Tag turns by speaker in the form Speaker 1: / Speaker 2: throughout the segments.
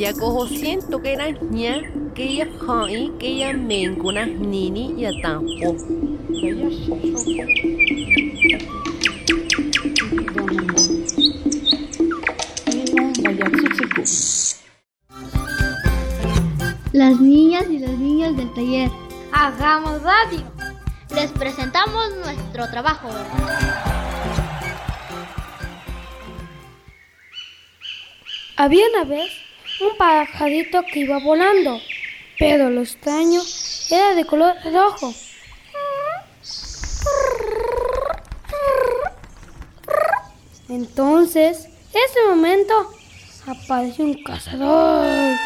Speaker 1: sentlaichnechtilisleh. Yakoho siento que era ña que ya hai que ya menkuna nini ya tampo.
Speaker 2: Las niñas y los niños del taller.
Speaker 3: Hagamos radio.
Speaker 2: Les presentamos nuestro trabajo.
Speaker 3: Había una vez un pajarito que iba volando, pero lo extraño era de color rojo. Entonces, en ese momento, apareció un cazador.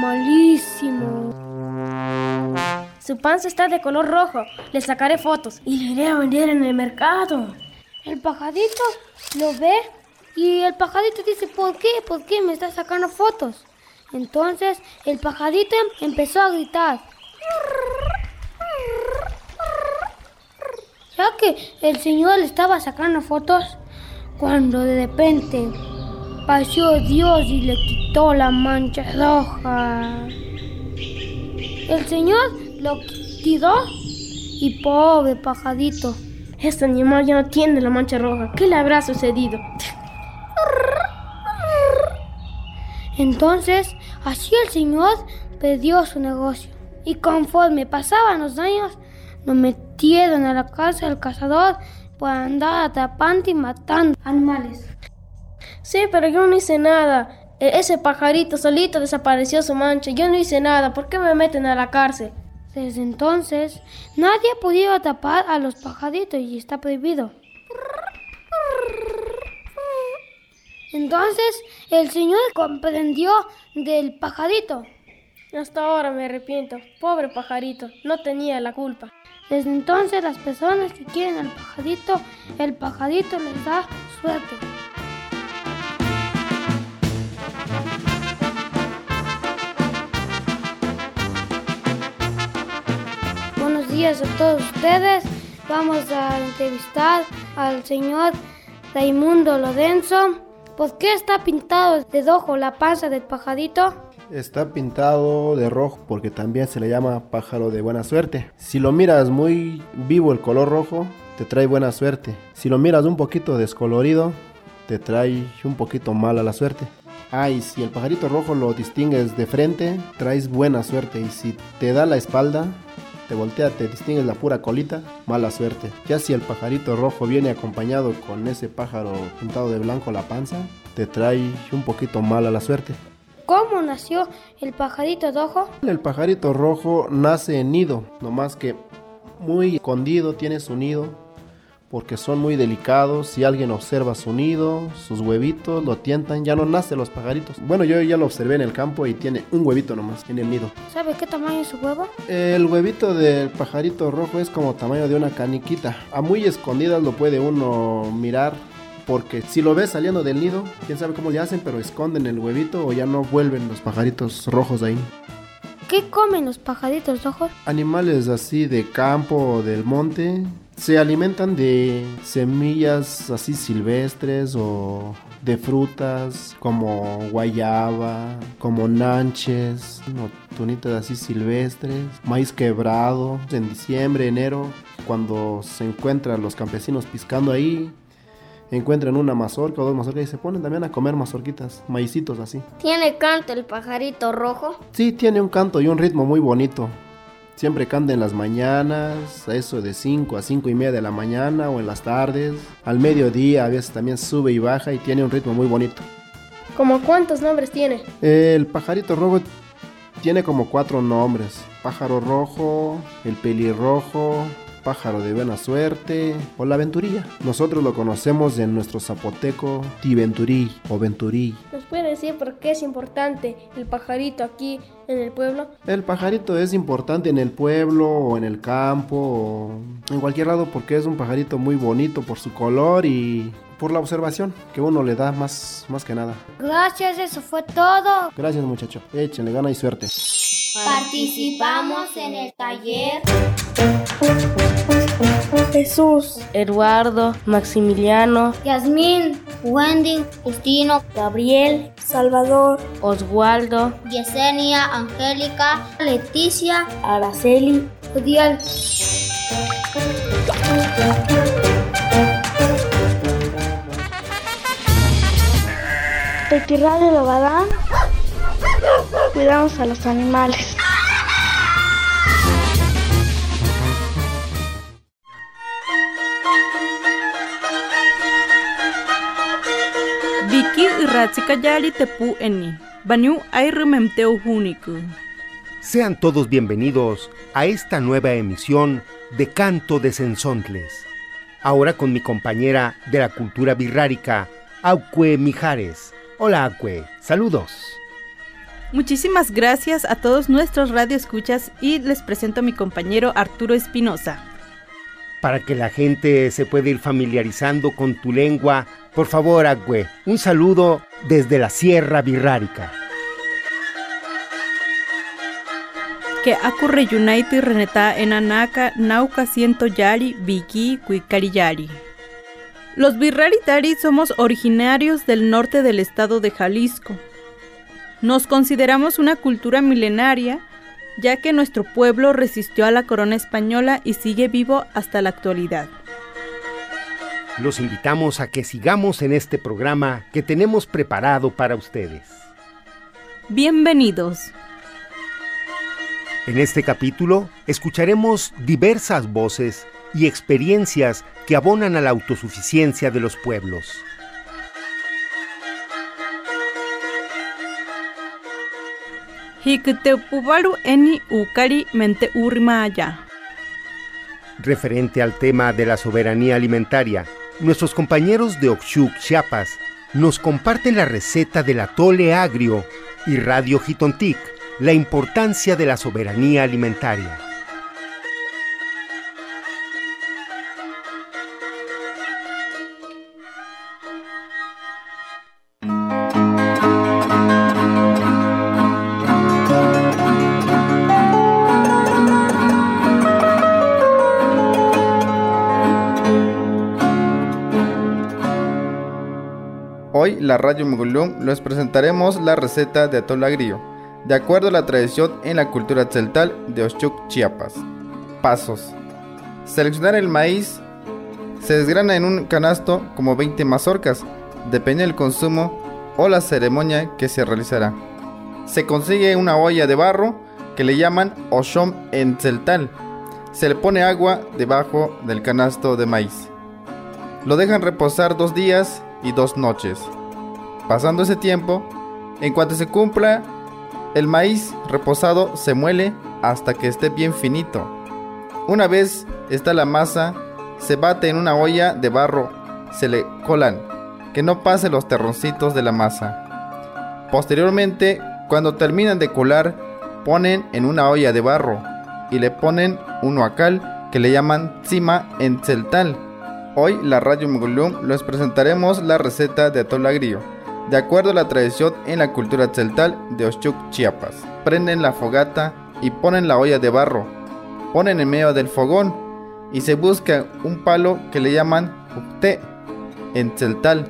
Speaker 3: Malísimo.
Speaker 4: Su panza está de color rojo. Le sacaré fotos y le iré a vender en el mercado.
Speaker 3: El pajarito lo ve y el pajarito dice, ¿por qué? ¿Por qué me está sacando fotos? Entonces el pajarito empezó a gritar. Ya que el señor le estaba sacando fotos, cuando de repente pasó Dios y le quitó la mancha roja. El señor lo tiró y pobre pajarito.
Speaker 4: Este animal ya no tiene la mancha roja. ¿Qué le habrá sucedido?
Speaker 3: Entonces, así el señor perdió su negocio. Y conforme pasaban los años, lo metieron a la casa del cazador por andar atrapando y matando animales.
Speaker 4: Sí, pero yo no hice nada. E- ese pajarito solito desapareció su mancha. Yo no hice nada. ¿Por qué me meten a la cárcel?
Speaker 3: Desde entonces, nadie ha podido atrapar a los pajaritos y está prohibido. Entonces, el señor comprendió del pajarito.
Speaker 4: Hasta ahora me arrepiento. Pobre pajarito. No tenía la culpa.
Speaker 3: Desde entonces, las personas que quieren al pajarito, el pajarito les da suerte. Buenos días a todos ustedes. Vamos a entrevistar al señor Raimundo Lorenzo. ¿Por qué está pintado de rojo la panza del pajarito?
Speaker 5: Está pintado de rojo porque también se le llama pájaro de buena suerte. Si lo miras muy vivo el color rojo, te trae buena suerte. Si lo miras un poquito descolorido, te trae un poquito mala la suerte. Ah, y si el pajarito rojo lo distingues de frente, traes buena suerte. Y si te da la espalda, te voltea, te distingues la pura colita, mala suerte. Ya si el pajarito rojo viene acompañado con ese pájaro pintado de blanco la panza, te trae un poquito mala la suerte.
Speaker 3: ¿Cómo nació el pajarito rojo?
Speaker 5: El pajarito rojo nace en nido, nomás que muy escondido tiene su nido porque son muy delicados. Si alguien observa su nido, sus huevitos, lo tientan, ya no nacen los pajaritos. Bueno, yo ya lo observé en el campo y tiene un huevito nomás en el nido.
Speaker 3: ¿Sabe qué tamaño es su huevo?
Speaker 5: El huevito del pajarito rojo es como tamaño de una caniquita. A muy escondidas lo puede uno mirar. Porque si lo ves saliendo del nido, quién sabe cómo le hacen, pero esconden el huevito o ya no vuelven los pajaritos rojos ahí.
Speaker 3: ¿Qué comen los pajaritos rojos?
Speaker 5: Animales así de campo o del monte se alimentan de semillas así silvestres o de frutas como guayaba, como nanches, tunitas así silvestres, maíz quebrado. En diciembre, enero, cuando se encuentran los campesinos piscando ahí, encuentran una mazorca o dos mazorcas y se ponen también a comer mazorquitas, maicitos así.
Speaker 2: ¿Tiene canto el pajarito rojo?
Speaker 5: Sí, tiene un canto y un ritmo muy bonito. Siempre canta en las mañanas, a eso de 5 a 5 y media de la mañana o en las tardes. Al mediodía a veces también sube y baja y tiene un ritmo muy bonito.
Speaker 4: ¿Cómo cuántos nombres tiene?
Speaker 5: El pajarito rojo tiene como cuatro nombres. Pájaro rojo, el pelirrojo, pájaro de buena suerte o la venturilla. Nosotros lo conocemos en nuestro zapoteco tiventurí o venturí.
Speaker 4: ¿Nos puede decir por qué es importante el pajarito aquí en el pueblo?
Speaker 5: El pajarito es importante en el pueblo o en el campo o en cualquier lado porque es un pajarito muy bonito por su color y por la observación que uno le da más, más que nada.
Speaker 3: Gracias, eso fue todo.
Speaker 5: Gracias muchacho, échenle gana y suerte.
Speaker 2: Participamos en el taller.
Speaker 4: Jesús, Eduardo, Maximiliano,
Speaker 2: Yasmín, Wendy, Justino,
Speaker 4: Gabriel, Salvador, Oswaldo,
Speaker 2: Yesenia, Angélica, Leticia,
Speaker 4: Araceli,
Speaker 3: Odiel.
Speaker 6: Retirar el Obadán. Cuidamos a los animales.
Speaker 7: Tepu Eni.
Speaker 8: Sean todos bienvenidos a esta nueva emisión de Canto de Sensontles. Ahora con mi compañera de la cultura birrárica, Aucue Mijares. Hola Aucue, saludos.
Speaker 7: Muchísimas gracias a todos nuestros radioescuchas y les presento a mi compañero Arturo Espinosa.
Speaker 8: Para que la gente se pueda ir familiarizando con tu lengua, por favor, Agüe, un saludo desde la Sierra Birrárica.
Speaker 7: Que acurre United Reneta en Anaka, Nauca Ciento Yari, Viki, Cuicariyari. Los Birraritari somos originarios del norte del estado de Jalisco. Nos consideramos una cultura milenaria, ya que nuestro pueblo resistió a la corona española y sigue vivo hasta la actualidad.
Speaker 8: Los invitamos a que sigamos en este programa que tenemos preparado para ustedes.
Speaker 7: Bienvenidos.
Speaker 8: En este capítulo escucharemos diversas voces y experiencias que abonan a la autosuficiencia de los pueblos.
Speaker 7: Eni ukari mente urmaya.
Speaker 8: Referente al tema de la soberanía alimentaria, nuestros compañeros de Oxuc, Chiapas, nos comparten la receta del atole agrio y Radio Jitontic, la importancia de la soberanía alimentaria.
Speaker 9: Hoy, la Radio Mugulum, les presentaremos la receta de atole agrio, de acuerdo a la tradición en la cultura celtal de Oshchuk, Chiapas. Pasos. Seleccionar el maíz. Se desgrana en un canasto como 20 mazorcas, depende del consumo o la ceremonia que se realizará. Se consigue una olla de barro que le llaman oshom en celtal. Se le pone agua debajo del canasto de maíz. Lo dejan reposar dos días y dos noches. Pasando ese tiempo, en cuanto se cumpla, el maíz reposado se muele hasta que esté bien finito. Una vez está la masa, se bate en una olla de barro, se le colan, que no pase los terroncitos de la masa. Posteriormente, cuando terminan de colar, ponen en una olla de barro y le ponen un huacal que le llaman cima en celtal. Hoy la Radio Mugulum les presentaremos la receta de atole agrio, de acuerdo a la tradición en la cultura celtal de Oshchuk, Chiapas. Prenden la fogata y ponen la olla de barro, ponen en medio del fogón y se busca un palo que le llaman ucté en celtal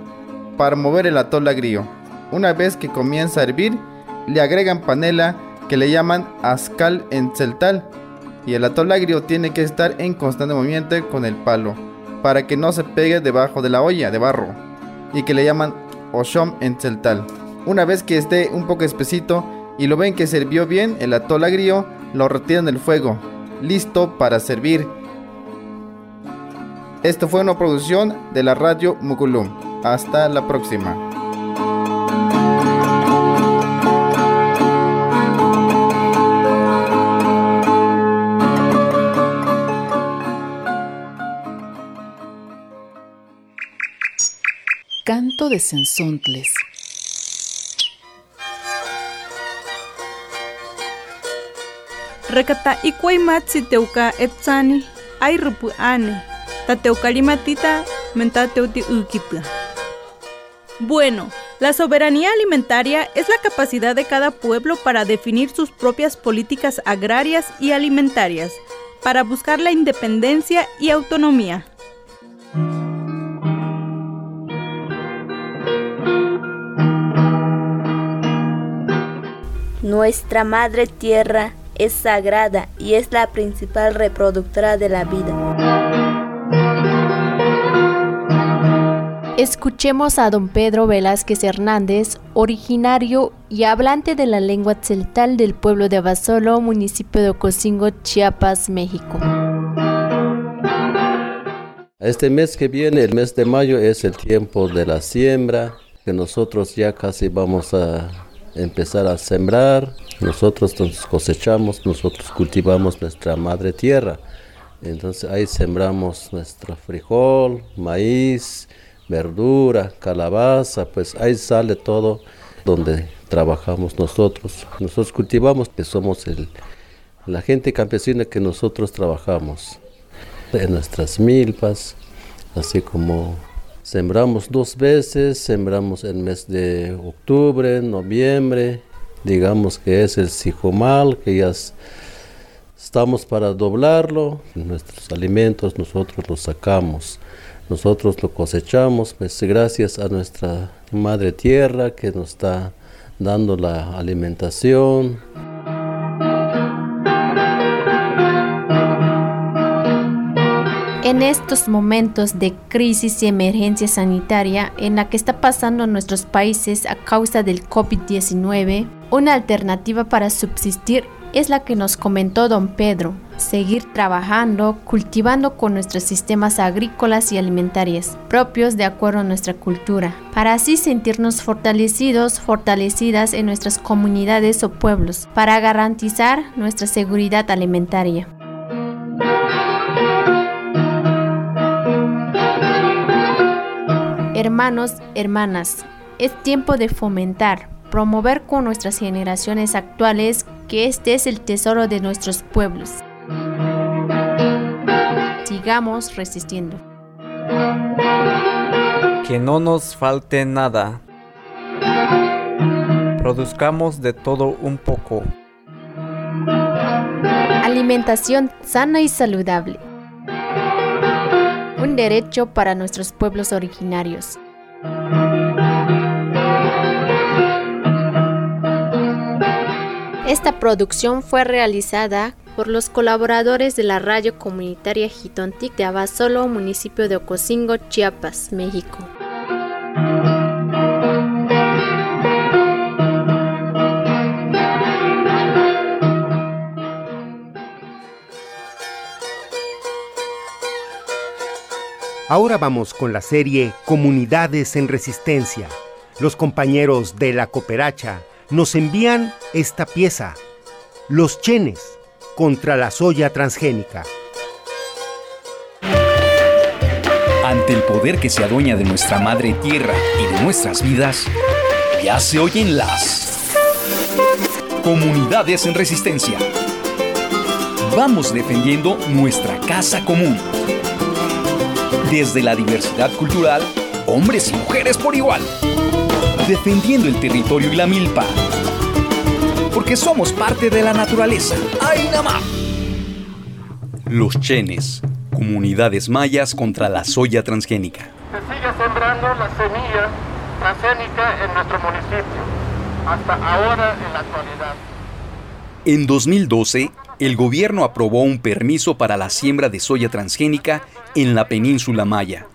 Speaker 9: para mover el atole agrio. Una vez que comienza a hervir, le agregan panela que le llaman ascal en celtal y el atole agrio tiene que estar en constante movimiento con el palo para que no se pegue debajo de la olla de barro y que le llaman oshom en celtal. Una vez que esté un poco espesito y lo ven que sirvió bien el atole agrio, lo retiran del fuego, listo para servir. Esto fue una producción de la radio Mukulum. Hasta la próxima.
Speaker 10: De Sensontles.
Speaker 7: Recata teuka etsani, ay ane, tateucalimatita mentateuti ukita. Bueno, la soberanía alimentaria es la capacidad de cada pueblo para definir sus propias políticas agrarias y alimentarias, para buscar la independencia y autonomía.
Speaker 6: Nuestra madre tierra es sagrada y es la principal reproductora de la vida.
Speaker 11: Escuchemos a don Pedro Velázquez Hernández, originario y hablante de la lengua celtal del pueblo de Abasolo, municipio de Ocosingo, Chiapas, México.
Speaker 12: Este mes que viene, el mes de mayo, es el tiempo de la siembra, que nosotros ya casi vamos a empezar a sembrar. Nosotros nos cosechamos, nosotros cultivamos nuestra madre tierra. Entonces ahí sembramos nuestro frijol, maíz, verdura, calabaza, pues ahí sale todo donde trabajamos nosotros. Nosotros cultivamos, que somos el, la gente campesina que nosotros trabajamos en nuestras milpas, así como sembramos dos veces, sembramos en mes de octubre, noviembre, digamos que es el sijomal, que ya estamos para doblarlo, nuestros alimentos nosotros los sacamos nosotros lo cosechamos, pues gracias a nuestra madre tierra que nos está dando la alimentación.
Speaker 11: En estos momentos de crisis y emergencia sanitaria en la que está pasando nuestros países a causa del COVID-19, una alternativa para subsistir es la que nos comentó don Pedro, seguir trabajando, cultivando con nuestros sistemas agrícolas y alimentarios propios de acuerdo a nuestra cultura, para así sentirnos fortalecidos, fortalecidas en nuestras comunidades o pueblos, para garantizar nuestra seguridad alimentaria. Hermanos, hermanas, es tiempo de fomentar, promover con nuestras generaciones actuales que este es el tesoro de nuestros pueblos. Sigamos resistiendo.
Speaker 13: Que no nos falte nada. Produzcamos de todo un poco.
Speaker 11: Alimentación sana y saludable. Derecho para nuestros pueblos originarios. Esta producción fue realizada por los colaboradores de la radio comunitaria Jitontic de Abasolo, municipio de Ocosingo, Chiapas, México.
Speaker 8: Ahora vamos con la serie Comunidades en Resistencia. Los compañeros de la cooperacha nos envían esta pieza, Los Chenes contra la soya transgénica.
Speaker 14: Ante el poder que se adueña de nuestra madre tierra y de nuestras vidas, ya se oyen las comunidades en resistencia. Vamos defendiendo nuestra casa común. Desde la diversidad cultural, hombres y mujeres por igual defendiendo el territorio y la milpa. Porque somos parte de la naturaleza. ¡Ay, nama! Los Chenes, comunidades mayas contra la soya transgénica.
Speaker 15: Se sigue sembrando la semilla transgénica en nuestro municipio, hasta ahora en la actualidad.
Speaker 14: En 2012, el gobierno aprobó un permiso para la siembra de soya transgénica en la península maya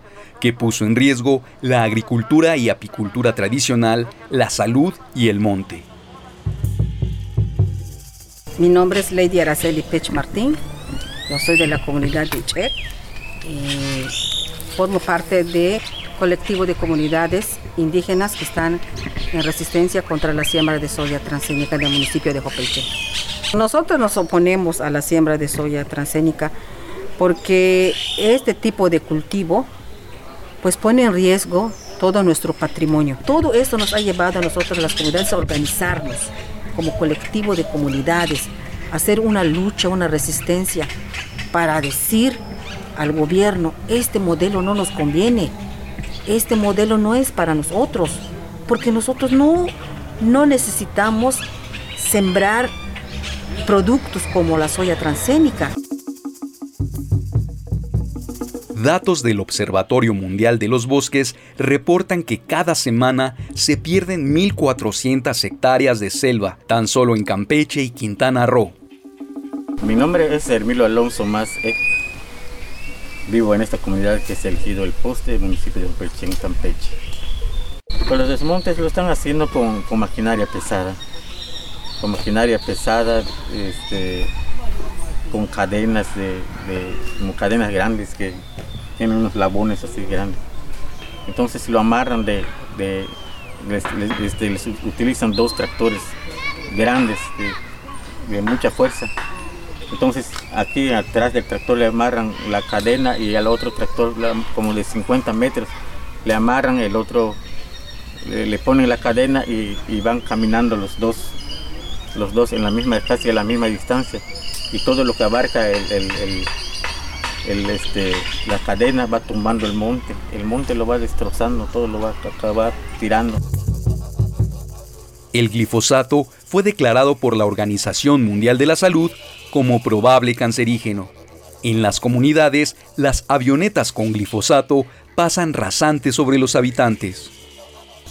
Speaker 14: que puso en riesgo la agricultura y apicultura tradicional, la salud y el monte.
Speaker 16: Mi nombre es Lady Araceli Pech Martín, yo soy de la comunidad de Uchet, eh, formo parte del colectivo de comunidades indígenas que están en resistencia contra la siembra de soya transgénica del municipio de Jopelche. Nosotros nos oponemos a la siembra de soya transgénica porque este tipo de cultivo pues pone en riesgo todo nuestro patrimonio. Todo esto nos ha llevado a nosotros, las comunidades, a organizarnos como colectivo de comunidades, a hacer una lucha, una resistencia para decir al gobierno, este modelo no nos conviene, este modelo no es para nosotros, porque nosotros no, no necesitamos sembrar productos como la soya transgénica.
Speaker 14: Datos del Observatorio Mundial de los Bosques reportan que cada semana se pierden 1.400 hectáreas de selva, tan solo en Campeche y Quintana Roo.
Speaker 12: Mi nombre es Hermilo Alonso Más. Vivo en esta comunidad que es el Gido El Poste, municipio de Upechén, Campeche. Pues los desmontes lo están haciendo con, maquinaria pesada. Con maquinaria pesada, este, con cadenas de, como cadenas grandes que tienen unos labones así grandes. Entonces lo amarran de, este, les, utilizan dos tractores grandes de, mucha fuerza. Entonces aquí atrás del tractor le amarran la cadena y al otro tractor como de 50 metros le amarran el otro, le, ponen la cadena y, van caminando los dos, los dos en la misma, casi a la misma distancia y todo lo que abarca el este, la cadena va tumbando el monte, el monte lo va destrozando, todo lo va a acabar tirando.
Speaker 14: El glifosato fue declarado por la Organización Mundial de la Salud como probable cancerígeno. En las comunidades, las avionetas con glifosato pasan rasantes sobre los habitantes.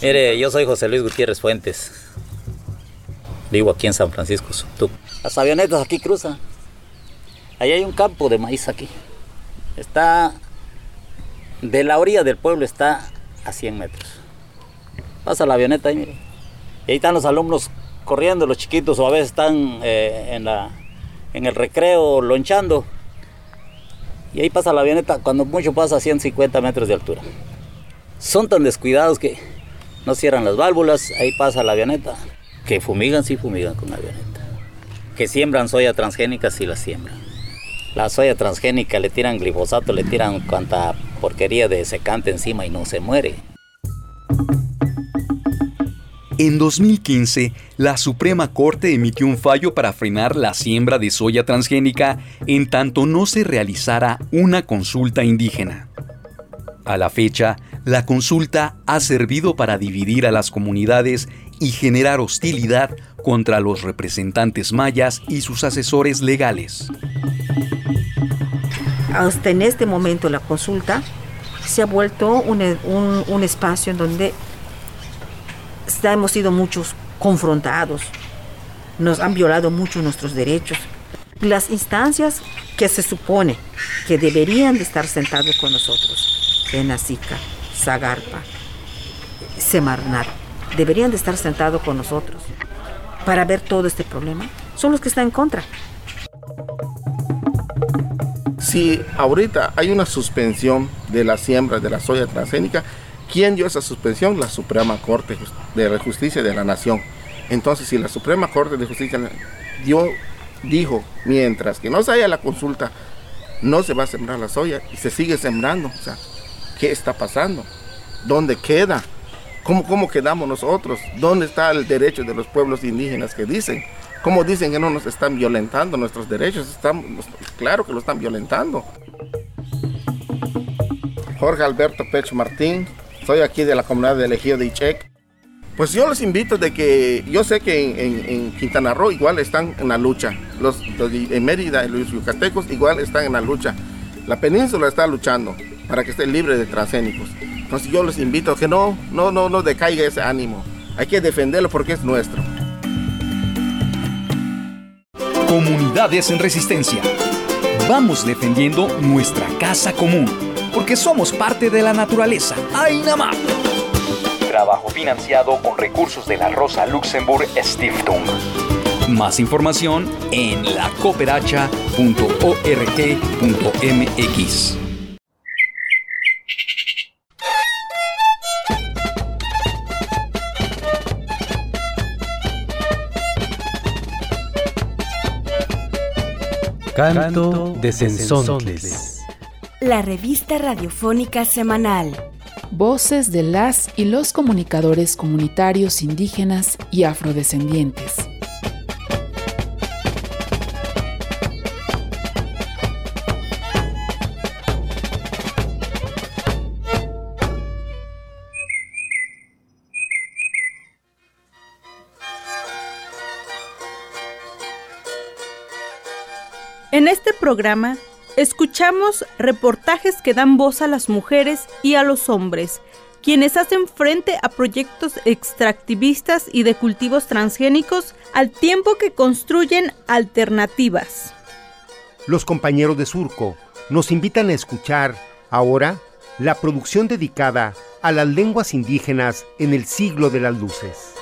Speaker 17: Mire, yo soy José Luis Gutiérrez Fuentes. Vivo aquí en San Francisco, Las avionetas aquí cruzan. Ahí hay un campo de maíz aquí. Está de la orilla del pueblo está a 100 metros. Pasa la avioneta ahí, mire. Y ahí están los alumnos corriendo, los chiquitos, o a veces están eh, en, la, en el recreo lonchando. Y ahí pasa la avioneta, cuando mucho pasa a 150 metros de altura. Son tan descuidados que no cierran las válvulas, ahí pasa la avioneta. Que fumigan, sí fumigan con la avioneta. Que siembran soya transgénica, sí la siembran la soya transgénica, le tiran glifosato, le tiran cuanta porquería de secante encima y no se muere.
Speaker 14: En 2015, la Suprema Corte emitió un fallo para frenar la siembra de soya transgénica en tanto no se realizara una consulta indígena. A la fecha, la consulta ha servido para dividir a las comunidades y generar hostilidad contra los representantes mayas y sus asesores legales
Speaker 16: hasta en este momento la consulta se ha vuelto un, espacio en donde hemos sido muchos confrontados, nos han violado mucho nuestros derechos. Las instancias que se supone que deberían de estar sentados con nosotros, Benacica, Zagarpa, Semarnat, deberían de estar sentados con nosotros para ver todo este problema, son los que están en contra.
Speaker 18: Si ahorita hay una suspensión de la siembra de la soya transgénica, ¿quién dio esa suspensión? La Suprema Corte de Justicia de la Nación. Entonces, si la Suprema Corte de Justicia dio, dijo, mientras que no se haya la consulta, no se va a sembrar la soya y se sigue sembrando. ¿qué está pasando? ¿Dónde queda? ¿Cómo, cómo quedamos nosotros? ¿Dónde está el derecho de los pueblos indígenas que dicen? ¿Cómo dicen que no nos están violentando nuestros derechos? Están, claro que lo están violentando. Jorge Alberto Pecho Martín, soy aquí de la comunidad de Ejido de Ichec. Pues yo les invito de que, yo sé que en, Quintana Roo igual están en la lucha, los, en Mérida, los yucatecos igual están en la lucha. La península está luchando para que esté libre de transgénicos. Entonces yo les invito a que no, no, no, no decaiga ese ánimo. Hay que defenderlo porque es nuestro.
Speaker 14: Comunidades en Resistencia. Vamos defendiendo nuestra casa común, porque somos parte de la naturaleza. ¡Ainamá! Trabajo financiado con recursos de la Rosa Luxemburg Stiftung. Más información en lacooperacha.org.mx.
Speaker 19: Canto de Sensontles.
Speaker 20: La revista radiofónica semanal.
Speaker 10: Voces de las y los comunicadores comunitarios indígenas y afrodescendientes.
Speaker 7: En este programa escuchamos reportajes que dan voz a las mujeres y a los hombres, quienes hacen frente a proyectos extractivistas y de cultivos transgénicos al tiempo que construyen alternativas.
Speaker 8: Los compañeros de Surco nos invitan a escuchar ahora la producción dedicada a las lenguas indígenas en el siglo de las luces.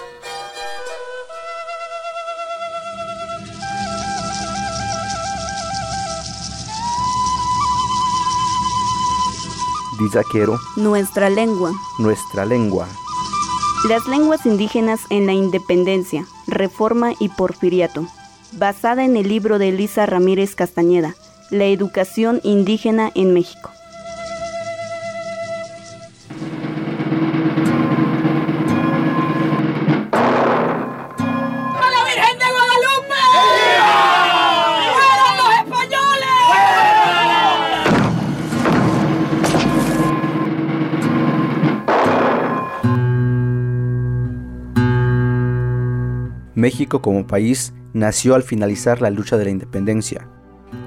Speaker 21: Dizaquero.
Speaker 22: Nuestra lengua.
Speaker 21: Nuestra lengua.
Speaker 22: Las lenguas indígenas en la independencia, reforma y porfiriato. Basada en el libro de Elisa Ramírez Castañeda, La educación indígena en México.
Speaker 21: México como país nació al finalizar la lucha de la independencia.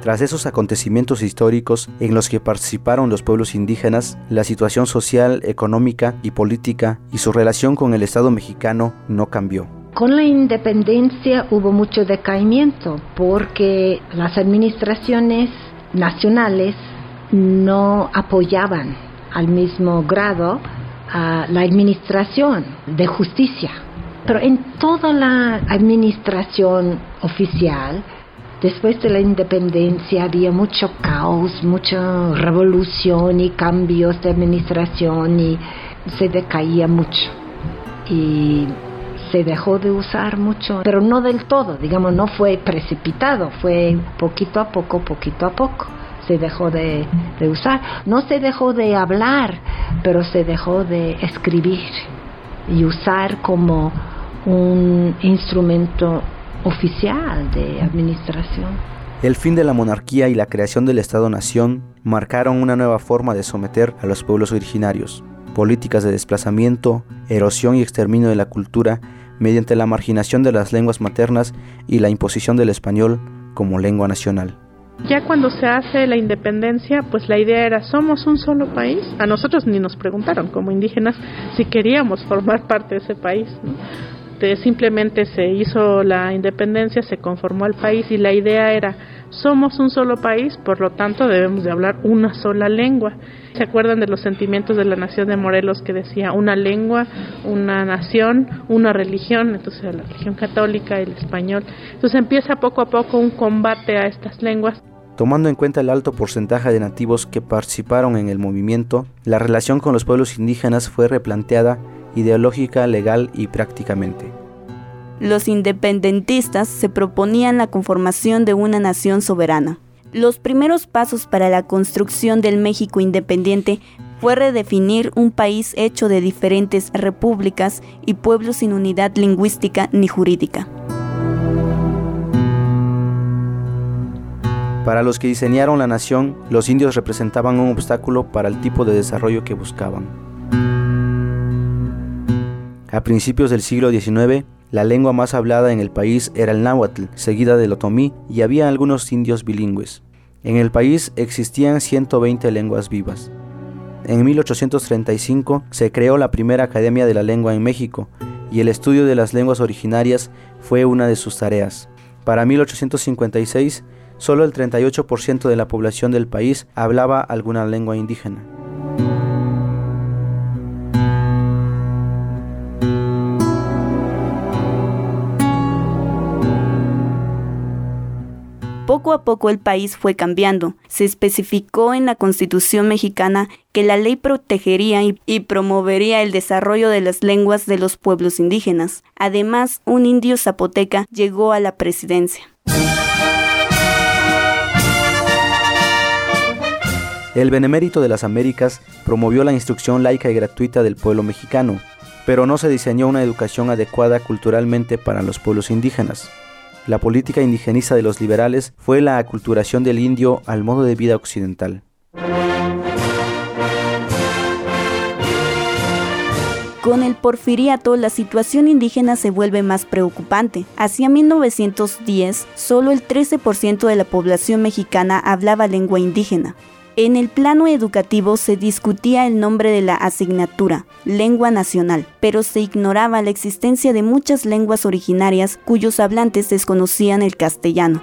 Speaker 21: Tras esos acontecimientos históricos en los que participaron los pueblos indígenas, la situación social, económica y política y su relación con el Estado mexicano no cambió.
Speaker 23: Con la independencia hubo mucho decaimiento porque las administraciones nacionales no apoyaban al mismo grado a la administración de justicia pero en toda la administración oficial, después de la independencia había mucho caos, mucha revolución y cambios de administración y se decaía mucho. Y se dejó de usar mucho, pero no del todo, digamos, no fue precipitado, fue poquito a poco, poquito a poco se dejó de, de, usar. No se dejó de hablar, pero se dejó de escribir y usar como un instrumento oficial de administración.
Speaker 21: El fin de la monarquía y la creación del Estado-Nación marcaron una nueva forma de someter a los pueblos originarios, políticas de desplazamiento, erosión y exterminio de la cultura mediante la marginación de las lenguas maternas y la imposición del español como lengua nacional.
Speaker 24: Ya cuando se hace la independencia, pues la idea era, somos un solo país. A nosotros ni nos preguntaron como indígenas si queríamos formar parte de ese país. simplemente se hizo la independencia, se conformó el país y la idea era somos un solo país, por lo tanto debemos de hablar una sola lengua. ¿Se acuerdan de los sentimientos de la nación de Morelos que decía una lengua, una nación, una religión? Entonces la religión católica, el español. Entonces empieza poco a poco un combate a estas lenguas.
Speaker 21: Tomando en cuenta el alto porcentaje de nativos que participaron en el movimiento, la relación con los pueblos indígenas fue replanteada ideológica, legal y prácticamente.
Speaker 22: Los independentistas se proponían la conformación de una nación soberana. Los primeros pasos para la construcción del México independiente fue redefinir un país hecho de diferentes repúblicas y pueblos sin unidad lingüística ni jurídica.
Speaker 21: Para los que diseñaron la nación, los indios representaban un obstáculo para el tipo de desarrollo que buscaban. A principios del siglo XIX, la lengua más hablada en el país era el náhuatl, seguida del otomí, y había algunos indios bilingües. En el país existían 120 lenguas vivas. En 1835 se creó la primera Academia de la Lengua en México, y el estudio de las lenguas originarias fue una de sus tareas. Para 1856, solo el 38% de la población del país hablaba alguna lengua indígena.
Speaker 22: Poco a poco el país fue cambiando. Se especificó en la Constitución mexicana que la ley protegería y, promovería el desarrollo de las lenguas de los pueblos indígenas. Además, un indio zapoteca llegó a la presidencia.
Speaker 21: El Benemérito de las Américas promovió la instrucción laica y gratuita del pueblo mexicano, pero no se diseñó una educación adecuada culturalmente para los pueblos indígenas. La política indigenista de los liberales fue la aculturación del indio al modo de vida occidental.
Speaker 22: Con el porfiriato, la situación indígena se vuelve más preocupante. Hacia 1910, solo el 13% de la población mexicana hablaba lengua indígena. En el plano educativo se discutía el nombre de la asignatura, lengua nacional, pero se ignoraba la existencia de muchas lenguas originarias cuyos hablantes desconocían el castellano.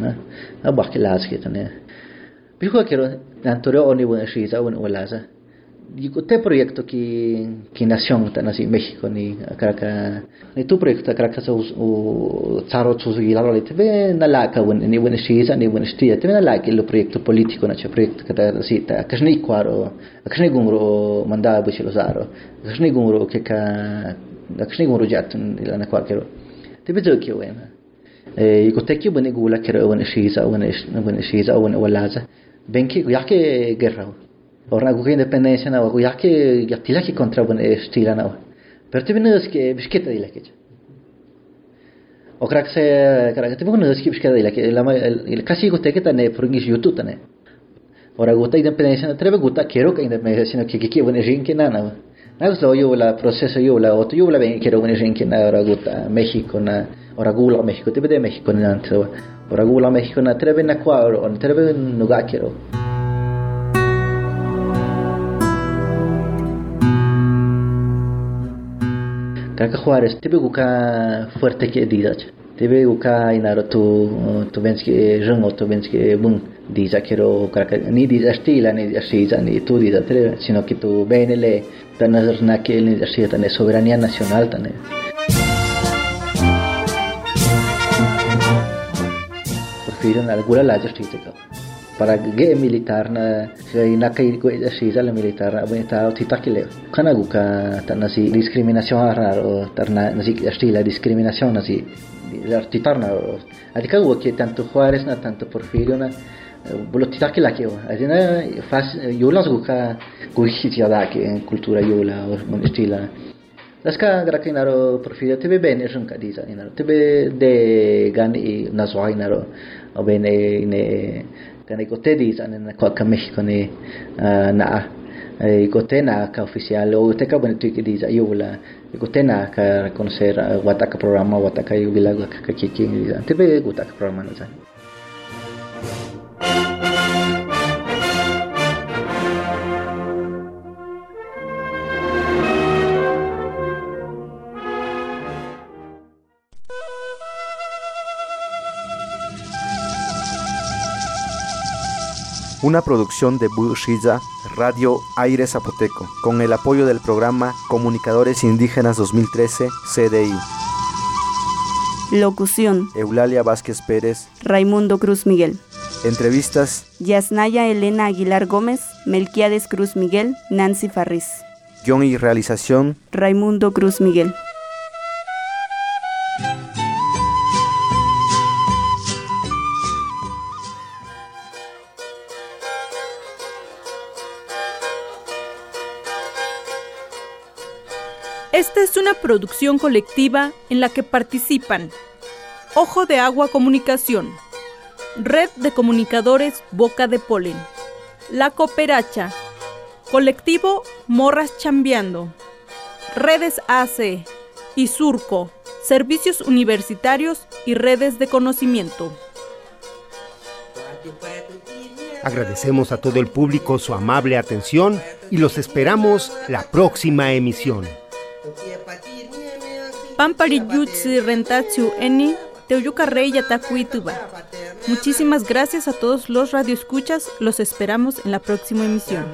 Speaker 25: Ne? Ne bih lazkítani. Bíhol quiero tanto yo ni buena shisa buena olaza. Y este proyecto que que nació tan así México ni Caracas ni tu proyecto Caracas o Zaro Tsuzuki la verdad te ve na la ka ni buena shisa ni buena shtia e te ve na la que el proyecto político nacho proyecto que ta así ta que ni cuaro que ni gungro mandaba pues lo Zaro que ni gungro que ka que ni gungro jatun ila na cualquier te ve que bueno wen e ko te ki wen gula kero wen shi sa wen wen shi sa wen wala za benki ya ke guerra Ora gu independencia na gu yake yatila ki kontra bun estila na. Pero te vienes que bisketa dila que. O crack se crack te vienes que bisketa dila que la el casi gu te que tane prungis youtube tane. Ora gu ta independencia na trebe gu ta quiero que independencia no que que bun rin que na na. Na gu yo la proceso yo la otro yo la ven quiero bun rin que na ora gu ta México na ora gu la México te de México na ora gu la México na trebe na kwa ora trebe no ga quiero. kaka Juárez tibe guka fuerte que dizach tibe guka inaro tu tu venski rengo tu venski bun diza quiero kaka ni diza stila ni diza ni tu diza sino que tu benele tanazar na que ni diza tane soberanía nacional tane prefiero na alguna la justicia para ge militar na na kai ko si la militar na ta tita kile kana guka ta nasi discriminación har o tarna nasi stila discriminación nasi artitar na adika wo que tanto Juárez na tanto Porfirio na bolo tita kila ke adina fas yolas guka guhi da que en cultura yola o stila. Laska gara kinaro Porfirio tebe bene shunka diza inaro tebe de gani na zoa inaro o bene ne kana ikote di sana na kwa ka Mexico ni na ikote na ka oficial o te ka bueno tu que diza yo la ikote na ka conocer wataka programa wataka yo bila ka kiki te be wataka programa na sana
Speaker 21: una producción de Bushiza Radio Aire Zapoteco, con el apoyo del programa Comunicadores Indígenas 2013 CDI.
Speaker 22: Locución.
Speaker 21: Eulalia Vázquez Pérez.
Speaker 22: Raimundo Cruz Miguel.
Speaker 21: Entrevistas.
Speaker 22: Yasnaya Elena Aguilar Gómez, Melquiades Cruz Miguel, Nancy Farris.
Speaker 21: Guión y realización.
Speaker 22: Raimundo Cruz Miguel.
Speaker 7: Es una producción colectiva en la que participan Ojo de Agua Comunicación, Red de Comunicadores Boca de Polen, La Cooperacha, Colectivo Morras Chambeando, Redes AC y Surco, Servicios Universitarios y Redes de Conocimiento.
Speaker 8: Agradecemos a todo el público su amable atención y los esperamos la próxima emisión.
Speaker 7: Pampari Yutsi Rentatsu Eni Teuyuca Rey Yatakuituba. Muchísimas gracias a todos los radioescuchas. Los esperamos en la próxima emisión.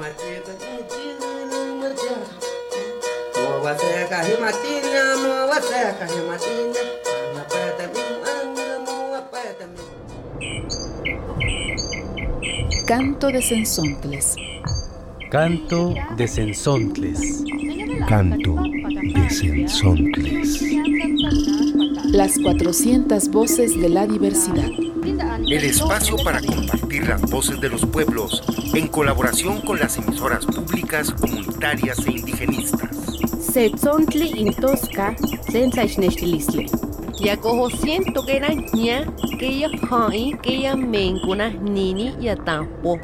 Speaker 10: Canto de Sensontles.
Speaker 19: Canto de Sensontles.
Speaker 8: Canto
Speaker 10: Las 400 voces de la diversidad.
Speaker 8: El espacio para compartir las voces de los pueblos en colaboración con las emisoras públicas, comunitarias e indigenistas.
Speaker 20: Setzontli intosca sensaichnextilistle. Yakoho siento que era ña que ya que ya mencuna nini ya tampo.